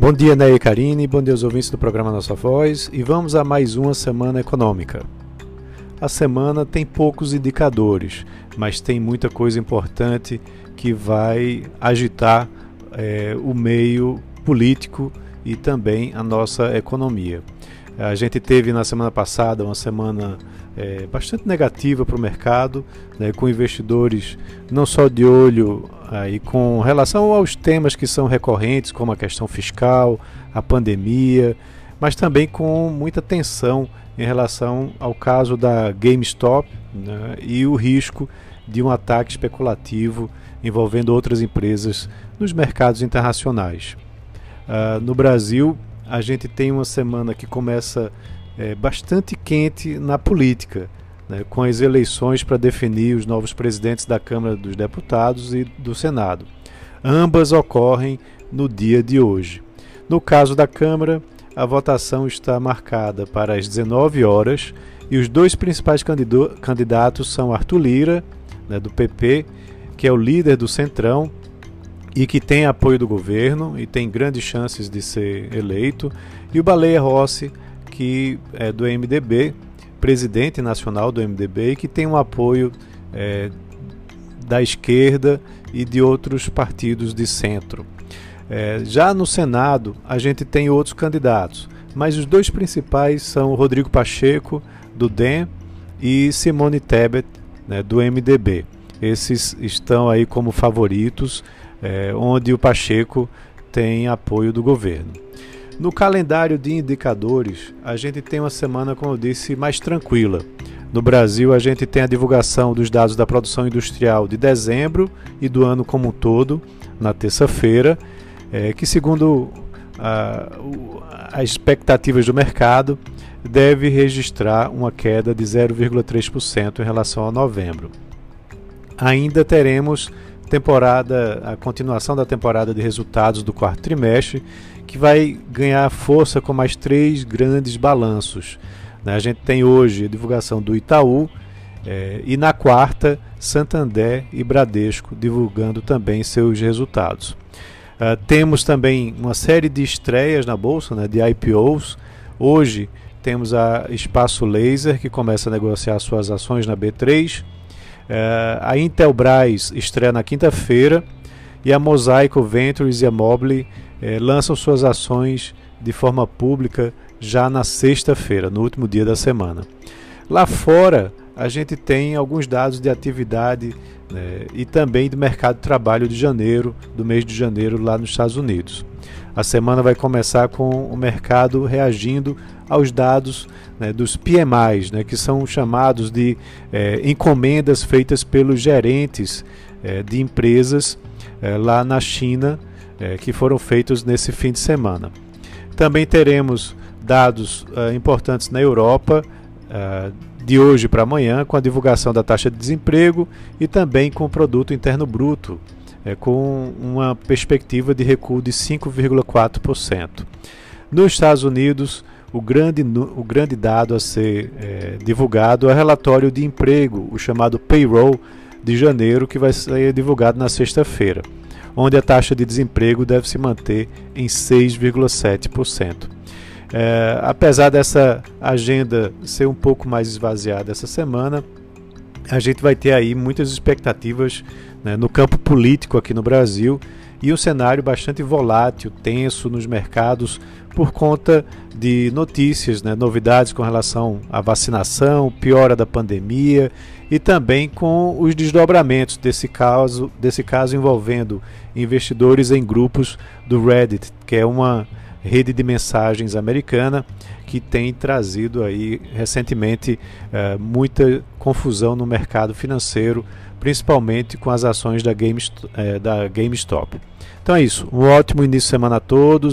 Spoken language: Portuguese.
Bom dia, Ney e Karine, bom dia aos ouvintes do programa Nossa Voz e vamos a mais uma semana econômica. A semana tem poucos indicadores, mas tem muita coisa importante que vai agitar é, o meio político e também a nossa economia. A gente teve na semana passada uma semana é, bastante negativa para o mercado, né, com investidores não só de olho aí com relação aos temas que são recorrentes, como a questão fiscal, a pandemia, mas também com muita tensão em relação ao caso da GameStop né, e o risco de um ataque especulativo envolvendo outras empresas nos mercados internacionais. Uh, no Brasil, a gente tem uma semana que começa é, bastante quente na política, né, com as eleições para definir os novos presidentes da Câmara dos Deputados e do Senado. Ambas ocorrem no dia de hoje. No caso da Câmara, a votação está marcada para as 19 horas e os dois principais candidatos são Arthur Lira, né, do PP, que é o líder do Centrão, e que tem apoio do governo e tem grandes chances de ser eleito, e o Baleia Rossi, que é do MDB, presidente nacional do MDB, e que tem um apoio é, da esquerda e de outros partidos de centro. É, já no Senado, a gente tem outros candidatos, mas os dois principais são Rodrigo Pacheco, do DEM, e Simone Tebet, né, do MDB. Esses estão aí como favoritos é, onde o Pacheco tem apoio do governo. No calendário de indicadores, a gente tem uma semana, como eu disse, mais tranquila. No Brasil, a gente tem a divulgação dos dados da produção industrial de dezembro e do ano como um todo, na terça-feira, é, que, segundo as expectativas do mercado, deve registrar uma queda de 0,3% em relação a novembro. Ainda teremos temporada, a continuação da temporada de resultados do quarto trimestre, que vai ganhar força com mais três grandes balanços. Né? A gente tem hoje a divulgação do Itaú é, e na quarta, Santander e Bradesco divulgando também seus resultados. Uh, temos também uma série de estreias na bolsa, né, de IPOs. Hoje temos a Espaço Laser, que começa a negociar suas ações na B3. É, a Intelbras estreia na quinta-feira e a Mosaico Ventures e a Mobile é, lançam suas ações de forma pública já na sexta-feira, no último dia da semana. Lá fora, a gente tem alguns dados de atividade né, e também do mercado de trabalho de janeiro, do mês de janeiro, lá nos Estados Unidos. A semana vai começar com o mercado reagindo aos dados né, dos PMIs, né, que são chamados de é, encomendas feitas pelos gerentes é, de empresas é, lá na China, que foram feitos nesse fim de semana. Também teremos dados importantes na Europa de hoje para amanhã, com a divulgação da taxa de desemprego e também com o produto interno bruto é, com uma perspectiva de recuo de 5,4%. Nos Estados Unidos, o grande, o grande dado a ser é, divulgado é o relatório de emprego, o chamado payroll de janeiro, que vai ser divulgado na sexta-feira, onde a taxa de desemprego deve se manter em 6,7%. É, apesar dessa agenda ser um pouco mais esvaziada essa semana, a gente vai ter aí muitas expectativas né, no campo político aqui no Brasil e um cenário bastante volátil, tenso nos mercados por conta de notícias, né, novidades com relação à vacinação, piora da pandemia e também com os desdobramentos desse caso, desse caso envolvendo investidores em grupos do Reddit, que é uma rede de mensagens americana que tem trazido aí recentemente eh, muita confusão no mercado financeiro, principalmente com as ações da, Game, eh, da GameStop. Então é isso, um ótimo início de semana a todos.